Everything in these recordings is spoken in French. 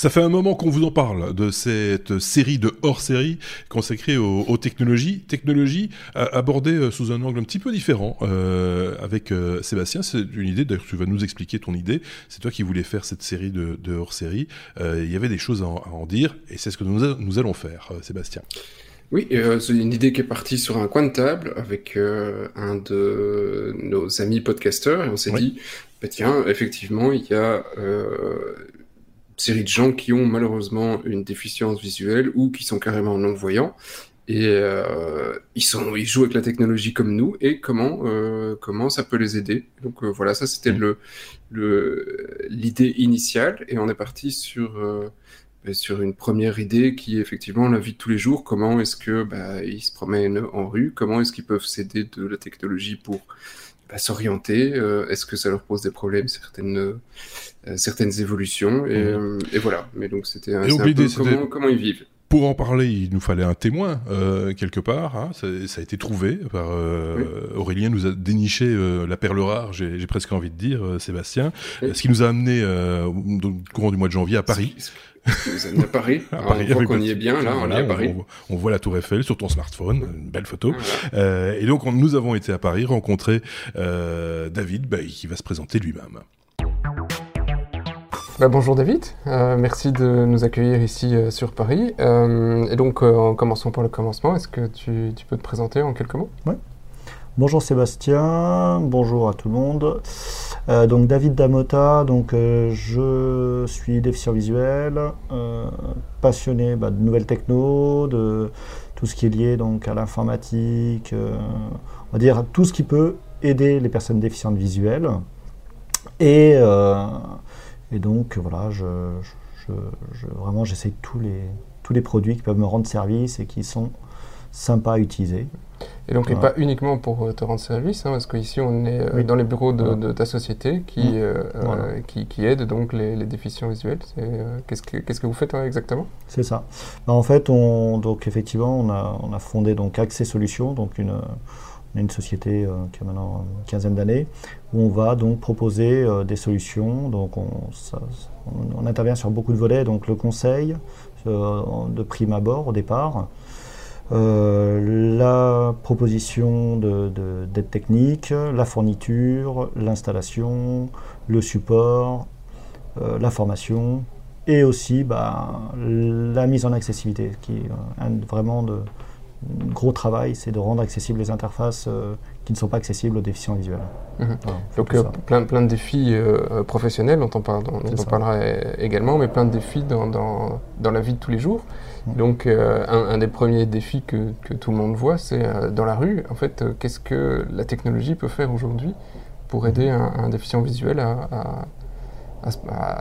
Ça fait un moment qu'on vous en parle de cette série de hors-série consacrée aux, technologies. Technologies abordées euh, sous un angle un petit peu différent euh, avec euh, Sébastien. C'est une idée, d'ailleurs tu vas nous expliquer ton idée. C'est toi qui voulais faire cette série de, hors-série. il y avait des choses à en, dire et c'est ce que nous, nous allons faire, Sébastien. Oui, c'est une idée qui est partie sur un coin de table avec un de nos amis podcasteurs et on s'est dit, bah, tiens, effectivement, il y a série de gens qui ont malheureusement une déficience visuelle ou qui sont carrément non-voyants. Et euh, ils, sont, ils jouent avec la technologie comme nous et comment, euh, comment ça peut les aider. Donc euh, voilà, ça c'était mmh. le, l'idée initiale et on est parti sur, ben, sur une première idée qui est effectivement la vie de tous les jours. Comment est-ce que bah, ils se promènent en rue? Comment est-ce qu'ils peuvent s'aider de la technologie pour s'orienter euh, Est-ce que ça leur pose des problèmes certaines euh, certaines évolutions et, mhm. euh, et, voilà. Mais donc c'était un, peu comment, comment ils vivent. Pour en parler, il nous fallait un témoin quelque part. Hein. Ça, ça, a été trouvé par Aurélien. Nous a déniché la perle rare. J'ai presque envie de dire, Sébastien. Ce qui nous a amené au courant du mois de janvier à Paris. Vous êtes à Paris. à Paris on voit qu'on y est bien, là, on est à Paris. On, voit la Tour Eiffel sur ton smartphone, une belle photo. Euh, et donc, nous avons été à Paris rencontrer euh, David, bah, qui va se présenter lui-même. Bah, bonjour David, euh, merci de nous accueillir ici sur Paris. et donc, en commençant par le commencement, est-ce que tu, tu, peux te présenter en quelques mots? Oui. Bonjour Sébastien, bonjour à tout le monde. Euh, donc David Damota, donc euh, je suis déficient visuel, euh, passionné bah, de nouvelles techno, de tout ce qui est lié donc à l'informatique, on va dire tout ce qui peut aider les personnes déficientes visuelles. Et, et donc voilà, je, je, vraiment j'essaye tous les, tous les produits qui peuvent me rendre service et qui sont sympas à utiliser. Et donc, pas uniquement pour euh, te rendre service, hein, parce qu'ici, on est euh, dans les bureaux de, ta société qui, mm. euh, qui, qui, aide donc les, déficients visuels. Qu'est-ce que, qu'est-ce que vous faites exactement? C'est ça. Bah, en fait, on, donc, effectivement, on a, on a fondé donc Accès Solutions, donc une, une société qui a maintenant une quinzaine d'années, où on va donc proposer des solutions. Donc, on, on, intervient sur beaucoup de volets, donc le conseil de prime abord au départ. Euh, la proposition d'aide de, technique, la fourniture, l'installation, le support, euh, la formation et aussi bah, la mise en accessibilité, qui est vraiment de, gros travail, c'est de rendre accessibles les interfaces euh, qui ne sont pas accessibles aux déficients visuels. Mhm. Donc plein, plein de défis professionnels, dont on, parlera également, mais plein de défis dans, dans, dans, la vie de tous les jours. Donc, euh, un, des premiers défis que, tout le monde voit, c'est euh, dans la rue, en fait, euh, qu'est-ce que la technologie peut faire aujourd'hui pour aider un, déficient visuel à,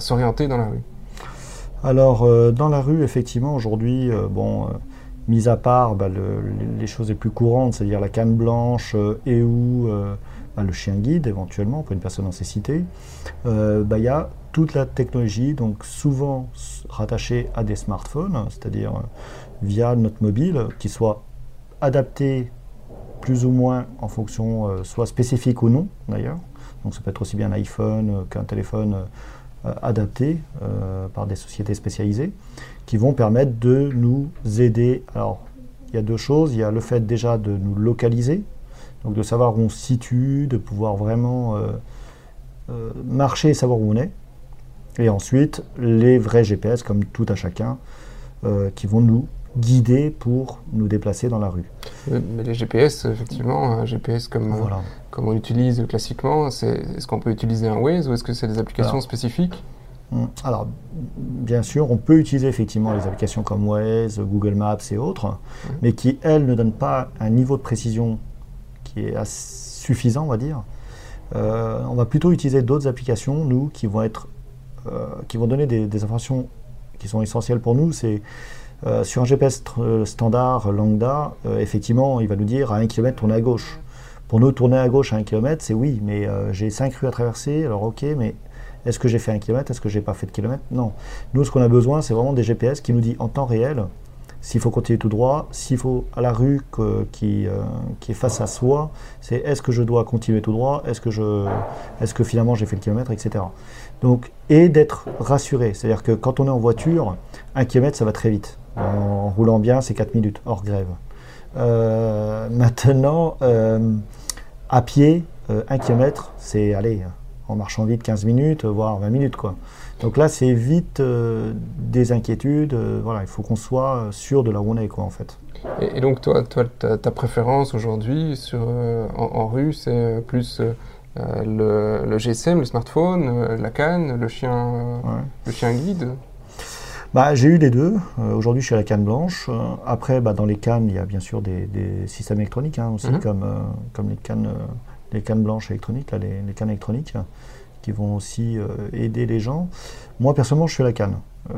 s'orienter dans la rue? Alors, dans la rue, effectivement, aujourd'hui, bon, mis à part bah, les choses les plus courantes, c'est-à-dire la canne blanche et ou bah, le chien guide, éventuellement, pour une personne en cécité, bah, il y a toute la technologie, donc souvent rattachée à des smartphones, c'est-à-dire euh, via notre mobile, qui soit adapté plus ou moins en fonction, euh, soit spécifique ou non d'ailleurs. Donc ça peut être aussi bien un iPhone euh, qu'un téléphone adapté par des sociétés spécialisées, qui vont permettre de nous aider. Alors il y a deux choses, il y a le fait déjà de nous localiser, donc de savoir où on se situe, de pouvoir vraiment marcher et savoir où on est. Et ensuite, les vrais GPS, comme tout à chacun, euh, qui vont nous guider pour nous déplacer dans la rue. Mais les GPS, effectivement, un GPS comme, comme on utilise classiquement, est-ce qu'on peut utiliser un Waze ou est-ce que c'est des applications spécifiques? Hmm, alors, bien sûr, on peut utiliser effectivement les applications comme Waze, Google Maps et autres, mais qui, elles, ne donnent pas un niveau de précision qui est suffisant, on va dire. Euh, on va plutôt utiliser d'autres applications, nous, qui vont être euh, qui vont donner des, informations qui sont essentielles pour nous. C'est euh, sur un GPS standard lambda, euh, effectivement, il va nous dire à 1 km, tournez à gauche. Pour nous, tourner à gauche à 1 km, c'est oui, mais j'ai 5 rues à traverser, alors ok, mais est-ce que j'ai fait 1 km Est-ce que j'ai pas fait de kilomètre? Non. Nous, ce qu'on a besoin, c'est vraiment des GPS qui nous disent en temps réel s'il faut continuer tout droit, s'il faut à la rue qui, euh, qui est face à soi, c'est est-ce que je dois continuer tout droit, est-ce que, est que finalement j'ai fait le kilomètre, etc. Donc, et d'être rassuré, c'est-à-dire que quand on est en voiture, un kilomètre ça va très vite. En roulant bien, c'est 4 minutes, hors grève. Euh, maintenant, euh, à pied, un kilomètre, c'est aller en marchant vite 15 minutes, voire 20 minutes. Quoi. Donc là, c'est vite euh, des inquiétudes. Euh, voilà, il faut qu'on soit sûr de la où on est, quoi, en fait. Et, donc, toi, toi ta, préférence aujourd'hui euh, en, rue, c'est plus le, GSM, le smartphone, la canne, le chien, le chien guide? Bah, J'ai eu les deux. aujourd'hui, je suis à la canne blanche. après, bah, dans les cannes, il y a bien sûr des, systèmes électroniques hein, aussi, mhm. comme, comme les cannes, les cannes blanches électroniques, là, les, cannes électroniques qui vont aussi euh, aider les gens. Moi, personnellement, je à la canne. Euh,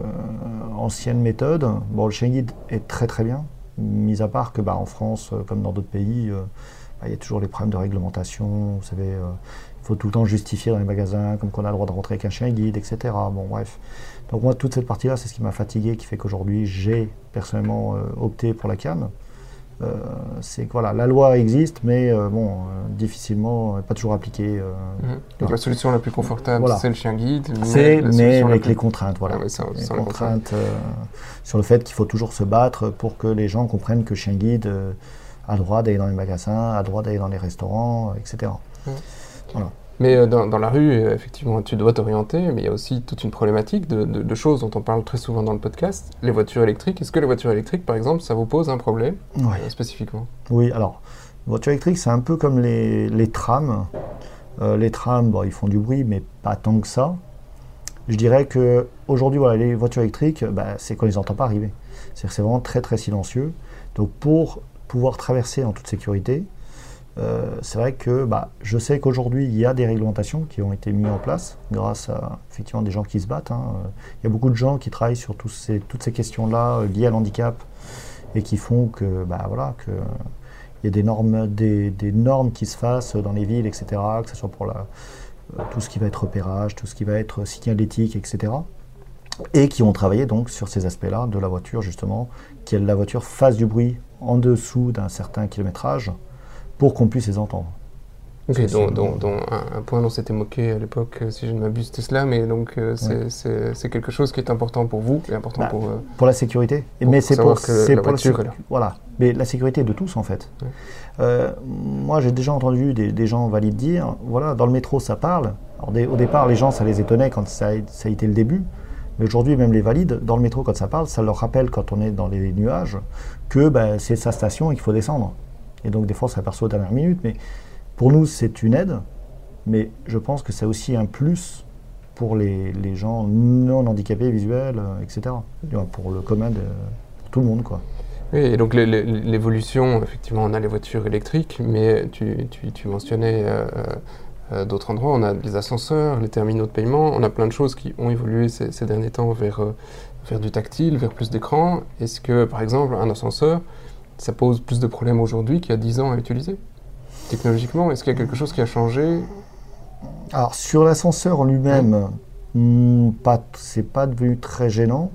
ancienne méthode. Bon, le guide est très très bien, mis à part que bah, en France, euh, comme dans d'autres pays, bah, il y a toujours les problèmes de réglementation. Vous savez, il faut tout le temps justifier dans les magasins, comme qu'on a le droit de rentrer avec un chien guide, etc. Bon, bref. Donc moi, toute cette partie-là, c'est ce qui m'a fatigué, qui fait qu'aujourd'hui, j'ai personnellement opté pour la canne. Euh, c'est que voilà, la loi existe, mais euh, bon, euh, difficilement, pas toujours appliquée. Mhm. Donc la solution la plus confortable, c'est le chien guide. C'est, mais, avec les contraintes, voilà. Ah les contraintes sur le fait qu'il faut toujours se battre pour que les gens comprennent que chien guide a droit d'aller dans les magasins, a droit d'aller dans les restaurants, etc. Voilà. Mais euh, dans, la rue, euh, effectivement, tu dois t'orienter, mais il y a aussi toute une problématique de, choses dont on parle très souvent dans le podcast. Les voitures électriques. Est-ce que les voitures électriques, par exemple, ça vous pose un problème euh, spécifiquement? Oui, alors, les voitures électriques, c'est un peu comme les, trams. les trams, bon, ils font du bruit, mais pas tant que ça. Je dirais que aujourd'hui, voilà, les voitures électriques, bah, c'est quand ils n'entendent pas arriver. C'est-à-dire c'est vraiment très très silencieux. Donc pour pouvoir traverser en toute sécurité, euh, c'est vrai que bah, je sais qu'aujourd'hui, il y a des réglementations qui ont été mises en place grâce à effectivement des gens qui se battent. Hein. Il y a beaucoup de gens qui travaillent sur toutes ces questions-là euh, liées à l'handicap et qui font que, bah, voilà, que y a des normes, des, normes qui se fassent dans les villes, etc., que ce soit pour euh, tout ce qui va être repérage, tout ce qui va être signalétique, etc., et qui ont travaillé donc sur ces aspects-là de la voiture, justement, que la voiture fasse du bruit en dessous d'un certain kilométrage, pour qu'on puisse les entendre. Un, point dont s'était moqué à l'époque, euh, si je ne m'abuse, c'était cela, mais donc euh, c'est quelque chose qui est important pour vous et important bah, pour... Euh, pour la sécurité. mais c'est pour, que la voiture Voilà, mais la sécurité de tous en fait. moi j'ai déjà entendu des, gens valides dire, voilà, dans le métro ça parle. Alors, au départ les gens ça les étonnait quand ça a, ça a été le début, mais aujourd'hui même les valides, dans le métro quand ça parle, ça leur rappelle quand on est dans les nuages que bah, c'est sa station et qu'il faut descendre. Et donc, des fois, on s'aperçoit aux dernières minutes. Mais pour nous, c'est une aide. Mais je pense que c'est aussi un plus pour les, les, gens non handicapés visuels, euh, etc. Pour le commun de tout le monde, quoi. Oui, et donc l'évolution, effectivement, on a les voitures électriques, mais tu, tu, tu mentionnais euh, euh, d'autres endroits, on a les ascenseurs, les terminaux de paiement, on a plein de choses qui ont évolué ces, ces derniers temps vers, vers du tactile, vers plus d'écran. Est-ce que, par exemple, un ascenseur, ça pose plus de problèmes aujourd'hui qu'il y a 10 ans à utiliser Technologiquement, est-ce qu'il y a quelque chose qui a changé? Alors, sur l'ascenseur en lui-même, hmm, pas, c'est pas devenu très gênant,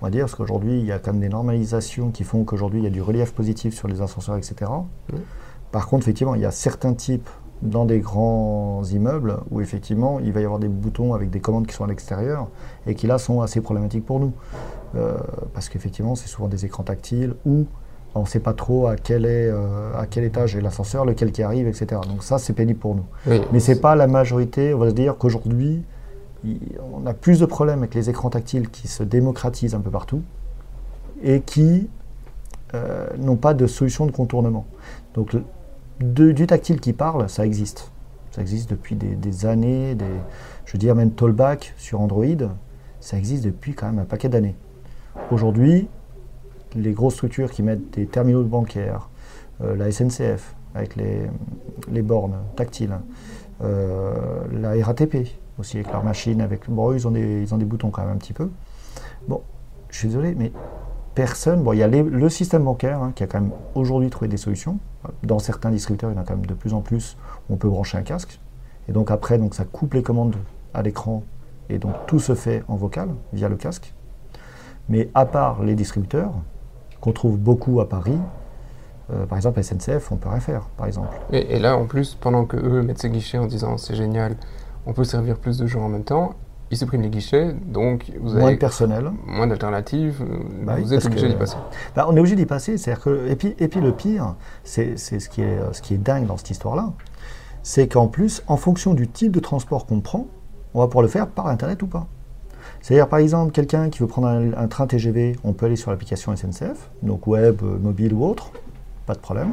on va dire, parce qu'aujourd'hui, il y a quand même des normalisations qui font qu'aujourd'hui, il y a du relief positif sur les ascenseurs, etc. Par contre, effectivement, il y a certains types dans des grands immeubles où effectivement il va y avoir des boutons avec des commandes qui sont à l'extérieur et qui là sont assez problématiques pour nous. Euh, parce qu'effectivement c'est souvent des écrans tactiles ou on ne sait pas trop à quel, est, euh, à quel étage est l'ascenseur, lequel qui arrive, etc. Donc ça, c'est pénible pour nous. Mais ce n'est pas la majorité. On va se dire qu'aujourd'hui, on a plus de problèmes avec les écrans tactiles qui se démocratisent un peu partout et qui euh, n'ont pas de solution de contournement. Donc du tactile qui parle, ça existe. Ça existe depuis des, années, des, je veux dire même Tollback sur Android, ça existe depuis quand même un paquet d'années. Aujourd'hui, les grosses structures qui mettent des terminaux bancaires, euh, la SNCF avec les, les bornes tactiles, euh, la RATP aussi avec leurs machines, avec bon, ils ont des ils ont des boutons quand même un petit peu. Bon, je suis désolé, mais personne. Bon, il y a le système bancaire hein, qui a quand même aujourd'hui trouvé des solutions. Dans certains distributeurs, il y en a quand même de plus en plus. Où on peut brancher un casque et donc après, donc ça coupe les commandes à l'écran et donc tout se fait en vocal via le casque. Mais à part les distributeurs, qu'on trouve beaucoup à Paris. Euh, par exemple, SNCF, on peut rien faire, par exemple. Et, là, en plus, pendant que eux mettent ces guichets en disant c'est génial, on peut servir plus de gens en même temps, ils suppriment les guichets, donc vous avez moins de personnel, moins d'alternatives, bah vous êtes obligé d'y passer. Bah, on est obligé d'y passer, c'est-à-dire que et puis et puis le pire, c'est ce qui est ce qui est dingue dans cette histoire-là, c'est qu'en plus, en fonction du type de transport qu'on prend, on va pouvoir le faire par internet ou pas. C'est-à-dire, par exemple, quelqu'un qui veut prendre un, train TGV, on peut aller sur l'application SNCF, donc web, euh, mobile ou autre, pas de problème.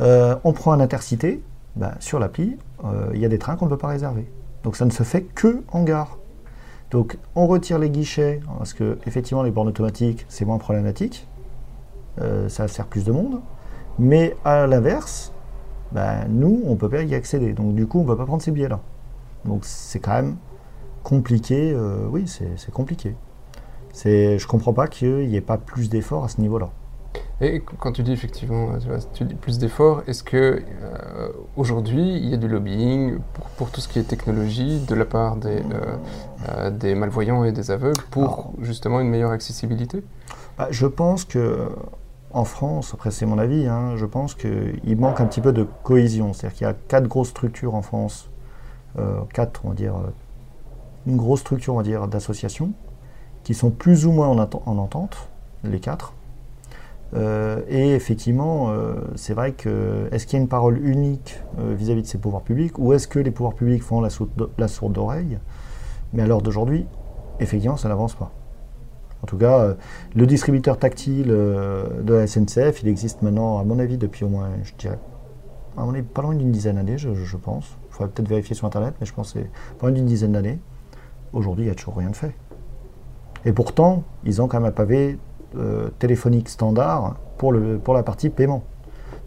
Euh, on prend un intercité, ben, sur l'appli, euh, il y a des trains qu'on ne peut pas réserver. Donc ça ne se fait que en gare. Donc on retire les guichets, parce que effectivement les bornes automatiques, c'est moins problématique, ça sert plus de monde. Mais à l'inverse, ben, nous, on ne peut pas y accéder. Donc du coup, on ne peut pas prendre ces billets-là. Donc c'est quand même compliqué, euh, oui, c'est compliqué. Je ne comprends pas qu'il n'y ait pas plus d'efforts à ce niveau-là. Et quand tu dis effectivement, tu, dis plus d'efforts, est-ce que euh, aujourd'hui il y a du lobbying pour, tout ce qui est technologie de la part des, euh, des malvoyants et des aveugles pour justement une meilleure accessibilité? bah, Je pense que en France, après c'est mon avis, hein, je pense qu'il manque un petit peu de cohésion. C'est-à-dire qu'il y a quatre grosses structures en France, quatre, on va dire, une grosse structure, on va dire, d'associations qui sont plus ou moins en, en entente, les quatre. Euh, et effectivement, euh, c'est vrai que est-ce qu'il y a une parole unique euh, vis-à-vis de ces pouvoirs publics ou est-ce que les pouvoirs publics font la, sourde oreille? Mais à l'heure d'aujourd'hui, effectivement, ça n'avance pas. En tout cas, le distributeur tactile de la SNCF, il existe maintenant, à mon avis, depuis au moins, je dirais, pas loin d'une dizaine d'années, je, je, pense. Il faudrait peut-être vérifier sur Internet, mais je pense que c'est pas loin d'une dizaine d'années. Aujourd'hui, il n'y a toujours rien de fait. Et pourtant, ils ont quand même un pavé euh, téléphonique standard pour, le, pour la partie paiement.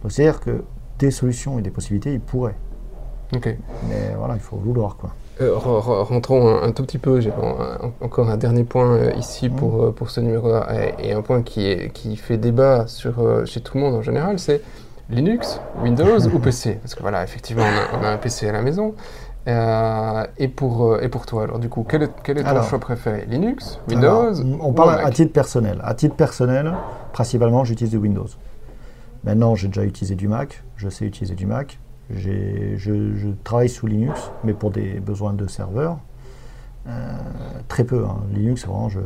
Donc c'est-à-dire que des solutions et des possibilités, ils pourraient. Ok. Mais voilà, il faut vouloir quoi. Euh, rentrons un, tout petit peu, j'ai encore un dernier point euh, ici mmh. pour, pour ce numéro-là, et, un point qui, est, qui fait débat sur, chez tout le monde en général, c'est Linux, Windows ou PC Parce que voilà, effectivement, on a, un PC à la maison, euh, et, pour, euh, et pour toi, alors du coup, quel est, quel est ton choix préféré? Linux? Windows? On parle à titre personnel. À titre personnel, principalement, j'utilise du Windows. Maintenant, j'ai déjà utilisé du Mac, je sais utiliser du Mac. Je, je, travaille sous Linux, mais pour des besoins de serveur. Euh, très peu. Hein. Linux, vraiment, je,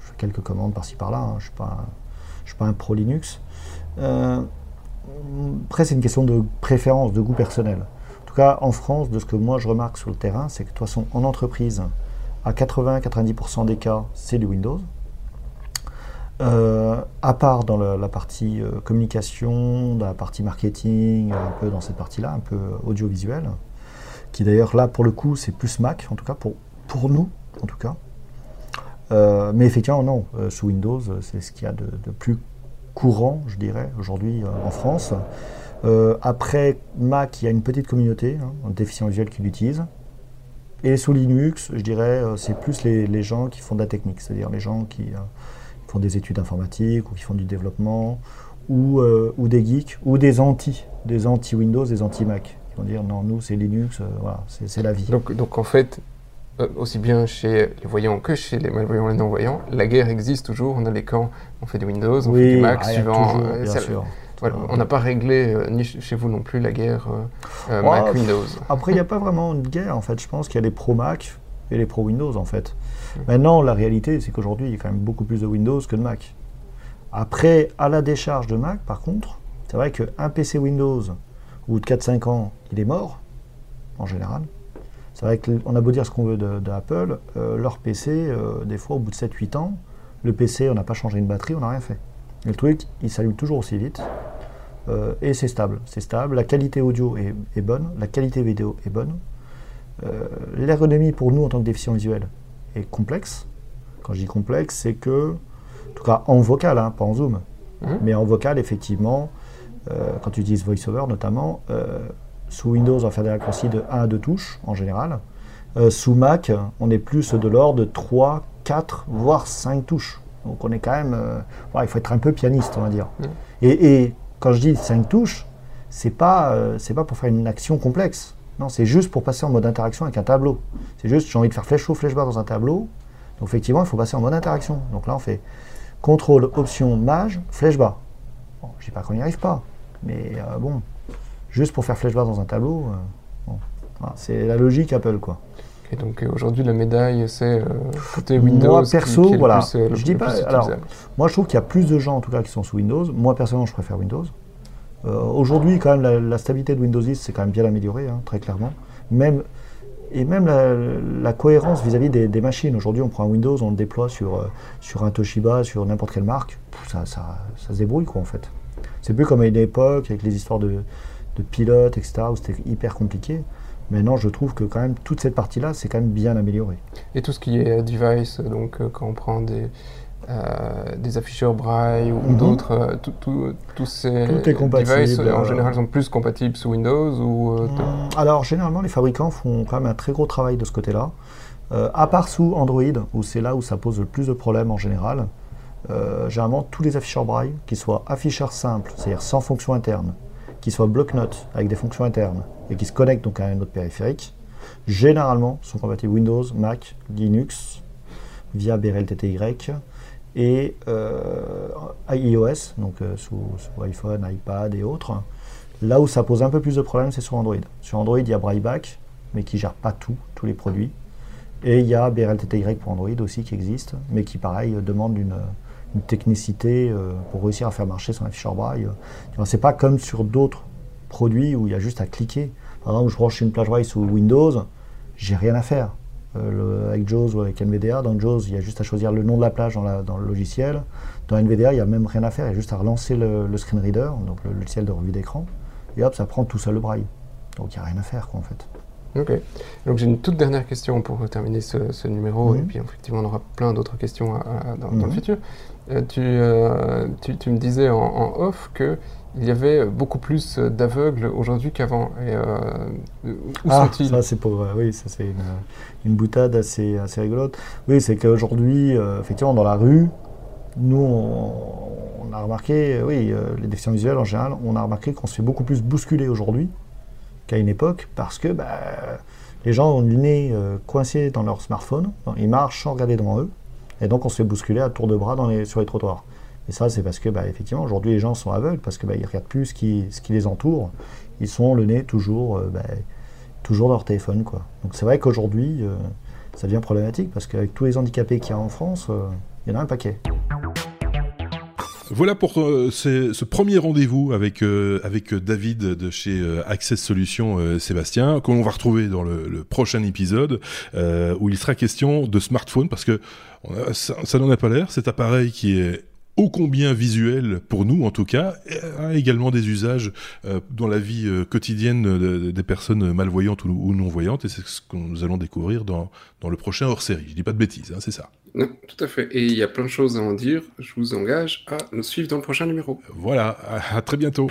fais quelques commandes par-ci par-là. Hein. Je ne suis, pas un pro Linux. après, c'est une question de préférence, de goût personnel cas, en France, de ce que moi je remarque sur le terrain, c'est que de toute façon, en entreprise, à 80-90% des cas, c'est du Windows. Euh, à part dans la, partie euh, communication, dans la partie marketing, un peu dans cette partie-là, un peu audiovisuel, qui d'ailleurs là pour le coup c'est plus Mac, en tout cas pour, pour nous en tout cas. Euh, mais effectivement non, sous Windows c'est ce qu'il y a de, de, plus courant, je dirais, aujourd'hui en France. Euh, après, Mac, il y a une petite communauté hein, déficient visuel qui l'utilise. Et sous Linux, je dirais, euh, c'est plus les, gens qui font de la technique, c'est-à-dire les gens qui euh, font des études informatiques ou qui font du développement, ou, ou des geeks, ou des anti, des anti-Windows, des anti-Mac, qui vont dire non, nous c'est Linux, voilà, c'est la vie. Donc, donc en fait, aussi bien chez les voyants que chez les malvoyants et les non-voyants, la guerre existe toujours, on a les camps, on fait du Windows, on fait du Mac, ah, suivant. Toujours, bien sûr on n'a pas réglé, euh, ni chez vous non plus, la guerre euh, euh, Mac Windows. Après, il n'y a pas vraiment de guerre, en fait. Je pense qu'il y a les pro Mac et les pro Windows, en fait. Maintenant, la réalité, c'est qu'aujourd'hui, il y a quand même beaucoup plus de Windows que de Mac. Après, à la décharge de Mac, par contre, c'est vrai qu'un PC Windows, au bout de 4-5 ans, il est mort, en général. C'est vrai qu'on a beau dire ce qu'on veut d'Apple, leur PC, des fois, au bout de 7-8 ans, le PC, on n'a pas changé une batterie, on n'a rien fait. Et le truc, il s'allume toujours aussi vite. Euh, et c'est stable. C'est stable. La qualité audio est, bonne. La qualité vidéo est bonne. Euh, L'ergonomie pour nous en tant que déficients visuels est complexe. Quand je dis complexe, c'est que, en tout cas en vocal, hein, pas en zoom, mmh. mais en vocal, effectivement, euh, quand tu utilises VoiceOver notamment, sous Windows, on va faire des raccourcis de 1 à 2 touches en général. sous Mac, on est plus de l'ordre de 3, 4, voire 5 touches. Donc on est quand même. Euh, il faut être un peu pianiste, on va dire. Mm. Et, quand je dis 5 touches, c'est pas, euh, c'est pas pour faire une action complexe. Non, c'est juste pour passer en mode interaction avec un tableau. C'est juste, j'ai envie de faire flèche haut, flèche bas dans un tableau. Donc effectivement, il faut passer en mode interaction. Donc là, on fait contrôle, option, mage, flèche bas. Bon, je dis pas qu'on n'y arrive pas, mais euh, bon, juste pour faire flèche bas dans un tableau, c'est la logique Apple, quoi. Et donc aujourd'hui, la médaille, c'est côté Windows. Moi, perso, voilà. je dis pas. Alors, moi, je trouve qu'il y a plus de gens, en tout cas, qui sont sous Windows. Moi, personnellement, je préfère Windows. aujourd'hui, quand même, la, stabilité de Windows 10, c'est quand même bien amélioré, hein, très clairement. Même et même la, cohérence vis-à-vis des, machines. Aujourd'hui, on prend un Windows, on le déploie sur, euh, sur un Toshiba, sur n'importe quelle marque, ça, ça, ça, se débrouille quoi en fait. C'est plus comme à une époque avec les histoires de, de pilotes, etc., où c'était hyper compliqué. Maintenant, je trouve que quand même toute cette partie-là, c'est quand même bien amélioré. Et tout ce qui est device, donc euh, quand on prend des, euh, des afficheurs braille ou mhm. d'autres, euh, tous ces devices en général sont plus compatibles sous Windows ou mm, Alors généralement les fabricants font quand même un très gros travail de ce côté-là. à part sous Android, où c'est là où ça pose le plus de problèmes en général, généralement tous les afficheurs braille, qu'ils soient afficheurs simples, c'est-à-dire sans fonction interne, qu'ils soient bloc-notes avec des fonctions internes et qui se connectent donc à un autre périphérique, généralement sont compatibles Windows, Mac, Linux, via BRLTTY, et euh, iOS, donc euh, sous, iPhone, iPad et autres. Là où ça pose un peu plus de problèmes, c'est sur Android. Sur Android, il y a Brailleback, mais qui gère pas tout, tous les produits. Et il y a BRLTTY pour Android aussi qui existe, mais qui pareil demande une, technicité euh, pour réussir à faire marcher son afficheur braille. C'est pas comme sur d'autres produits où il y a juste à cliquer. Par exemple, je branche une plage braille sous Windows, j'ai rien à faire. Euh, avec JAWS ou avec NVDA. Dans JAWS, il y a juste à choisir le nom de la plage dans, le logiciel. Dans NVDA, il n'y a même rien à faire, il y a juste à relancer le, screen reader, donc le logiciel de revue d'écran, et hop, ça prend tout seul le braille. Donc il n'y a rien à faire, quoi, en fait. Ok. Donc j'ai une toute dernière question pour terminer ce, numéro, et puis effectivement on aura plein d'autres questions dans, le mhm. futur. Euh, euh, tu, tu, me disais en, en off que il y avait beaucoup plus d'aveugles aujourd'hui qu'avant. Et euh, où ah, sont-ils? Ça, c'est pour, oui, ça c'est une, boutade assez, assez rigolote. Oui, c'est qu'aujourd'hui, effectivement, dans la rue, nous, on, a remarqué, oui, les déficients visuels en général, on a remarqué qu'on se fait beaucoup plus bousculer aujourd'hui qu'à une époque, parce que bah, les gens ont le nez coincé dans leur smartphone, ils marchent sans regarder devant eux, et donc on se fait bousculer à tour de bras sur les trottoirs. Et ça, c'est parce que, bah, effectivement, aujourd'hui, les gens sont aveugles parce qu'ils bah, ne regardent plus ce qui, les entoure. Ils sont le nez toujours, euh, dans leur téléphone. Donc c'est vrai qu'aujourd'hui, euh, ça devient problématique parce qu'avec tous les handicapés qu'il y a en France, euh, il y en a un paquet. Voilà pour ce premier rendez-vous avec avec David de chez Access Solutions Sébastien qu'on va retrouver dans le, prochain épisode où il sera question de smartphone parce que ça n'en a pas l'air cet appareil qui est ô combien visuel pour nous en tout cas, a également des usages euh, dans la vie euh, quotidienne des personnes malvoyantes ou, non-voyantes, et c'est ce que nous allons découvrir dans, dans le prochain hors-série. Je dis pas de bêtises, hein, c'est ça. Non, tout à fait. Et il y a plein de choses à en dire. Je vous engage à nous suivre dans le prochain numéro. Voilà, à très bientôt.